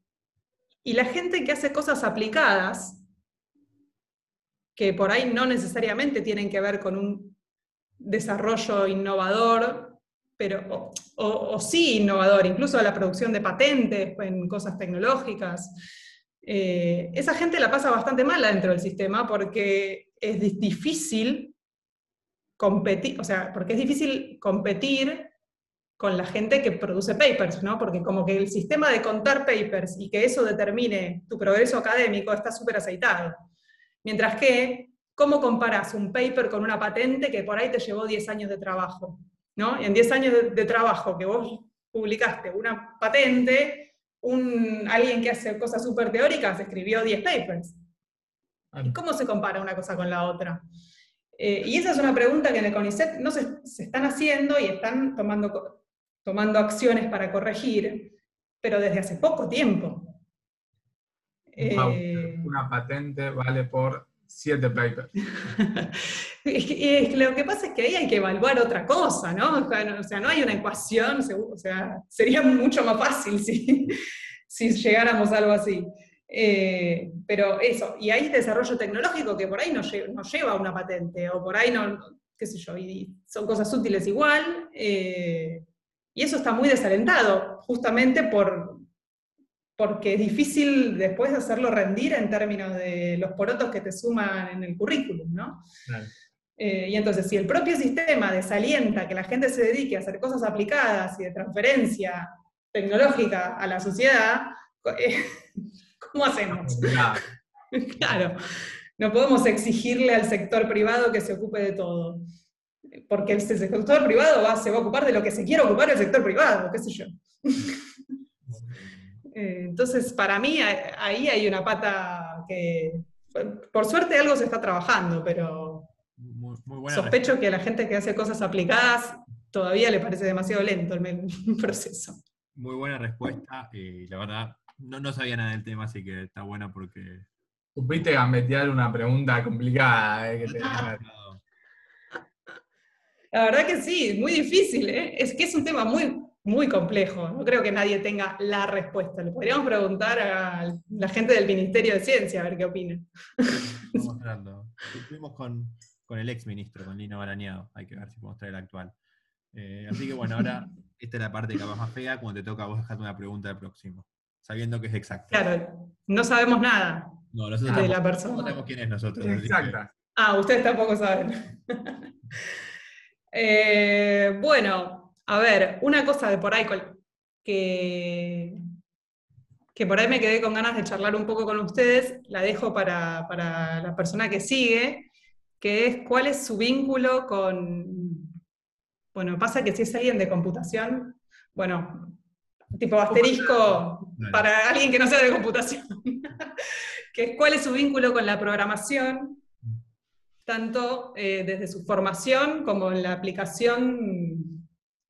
S3: y la gente que hace cosas aplicadas, que por ahí no necesariamente tienen que ver con un desarrollo innovador, pero, o, sí innovador, incluso la producción de patentes en cosas tecnológicas, eh, esa gente la pasa bastante mal dentro del sistema porque es difícil competir, o sea, porque es difícil competir con la gente que produce papers, ¿no? Porque como que el sistema de contar papers y que eso determine tu progreso académico está súper aceitado. Mientras que, ¿cómo comparas un paper con una patente que por ahí te llevó 10 años de trabajo? ¿no? Y en 10 años de, trabajo que vos publicaste una patente, un, alguien que hace cosas súper teóricas escribió 10 papers. ¿Cómo se compara una cosa con la otra? Eh, y esa es una pregunta que en el CONICET no se, se, están haciendo y están tomando tomando acciones para corregir, pero desde hace poco tiempo.
S2: Eh, una patente vale por siete papers.
S3: lo que pasa es que ahí hay que evaluar otra cosa, ¿no? O sea, no hay una ecuación, o sea, sería mucho más fácil si, si llegáramos a algo así. Eh, pero eso, y hay desarrollo tecnológico que por ahí no, lleva una patente, o por ahí no, qué sé yo, y son cosas útiles igual. Eh, y eso está muy desalentado, justamente por, porque es difícil después hacerlo rendir en términos de los porotos que te suman en el currículum, ¿no? Eh, y entonces, si el propio sistema desalienta que la gente se dedique a hacer cosas aplicadas y de transferencia tecnológica a la sociedad, eh, ¿cómo hacemos? claro, no podemos exigirle al sector privado que se ocupe de todo porque el sector privado va, se va a ocupar de lo que se quiere ocupar el sector privado, qué sé yo. Eh, entonces, para mí ahí hay una pata que, por suerte algo se está trabajando, pero sospecho que a la gente que hace cosas aplicadas todavía le parece demasiado lento el, proceso.
S1: Muy buena respuesta y la verdad no, no sabía nada del tema, así que está buena porque...
S2: Supiste gambetear una pregunta complicada eh, que te
S3: La verdad que sí, muy difícil, ¿eh? Es que es un tema muy, muy complejo. No creo que nadie tenga la respuesta. Le podríamos preguntar a la gente del Ministerio de Ciencia a ver qué opina.
S1: Estuvimos con, el ex ministro, con Lino Barañado. Hay que ver si podemos traer el actual. Eh, así que bueno, ahora esta es la parte que va más fea, cuando te toca a vos dejarte una pregunta del próximo, sabiendo que es exacta.
S3: Claro, no sabemos nada
S1: no, nosotros
S3: de la persona.
S1: No sabemos quién es nosotros.
S2: Exacta.
S3: Ah, ustedes tampoco saben. Eh, bueno, a ver, una cosa de por ahí que, que por ahí me quedé con ganas de charlar un poco con ustedes, la dejo para, para la persona que sigue, que es cuál es su vínculo con... Bueno, pasa que si es alguien de computación, bueno, tipo asterisco para alguien que no sea de computación, que es cuál es su vínculo con la programación, tanto eh, desde su formación como en la aplicación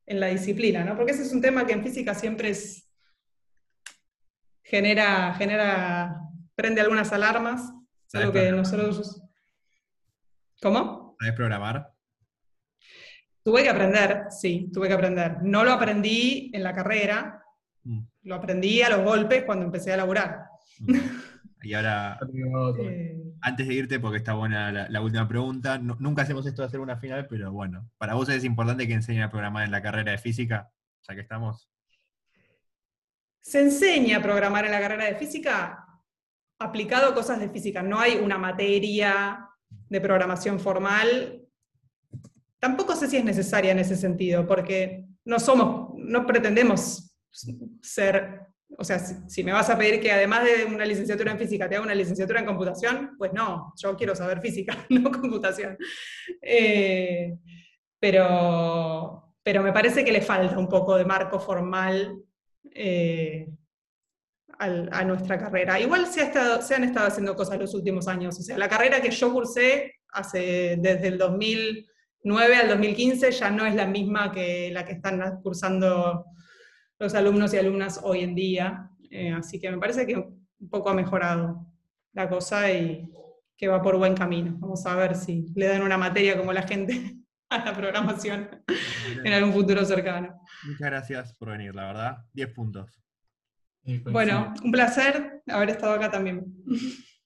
S3: en la disciplina, ¿no? Porque ese es un tema que en física siempre es, genera, genera, prende algunas alarmas, es algo que nosotros... ¿Cómo?
S1: ¿Sabes programar?
S3: Tuve que aprender, sí, tuve que aprender. No lo aprendí en la carrera, mm. lo aprendí a los golpes cuando empecé a laburar.
S1: Mm. Y ahora, eh. antes de irte, porque está buena la, última pregunta, nunca hacemos esto de hacer una final, pero bueno, ¿para vos es importante que enseñen a programar en la carrera de física, ya que estamos?
S3: Se enseña a programar en la carrera de física aplicado a cosas de física. No hay una materia de programación formal. Tampoco sé si es necesaria en ese sentido, porque no somos, no pretendemos ser o sea, si, me vas a pedir que además de una licenciatura en física te haga una licenciatura en computación, pues no, yo quiero saber física, no computación. Eh, pero, pero me parece que le falta un poco de marco formal eh, a nuestra carrera. Igual se, han estado haciendo cosas los últimos años. O sea, la carrera que yo cursé desde el 2009 al 2015 ya no es la misma que la que están cursando los alumnos y alumnas hoy en día. Eh, así que me parece que un poco ha mejorado la cosa y que va por buen camino. Vamos a ver si le dan una materia como la gente a la programación en algún futuro cercano.
S1: Muchas gracias por venir, la verdad. 10 puntos.
S3: Bueno, un placer haber estado acá también.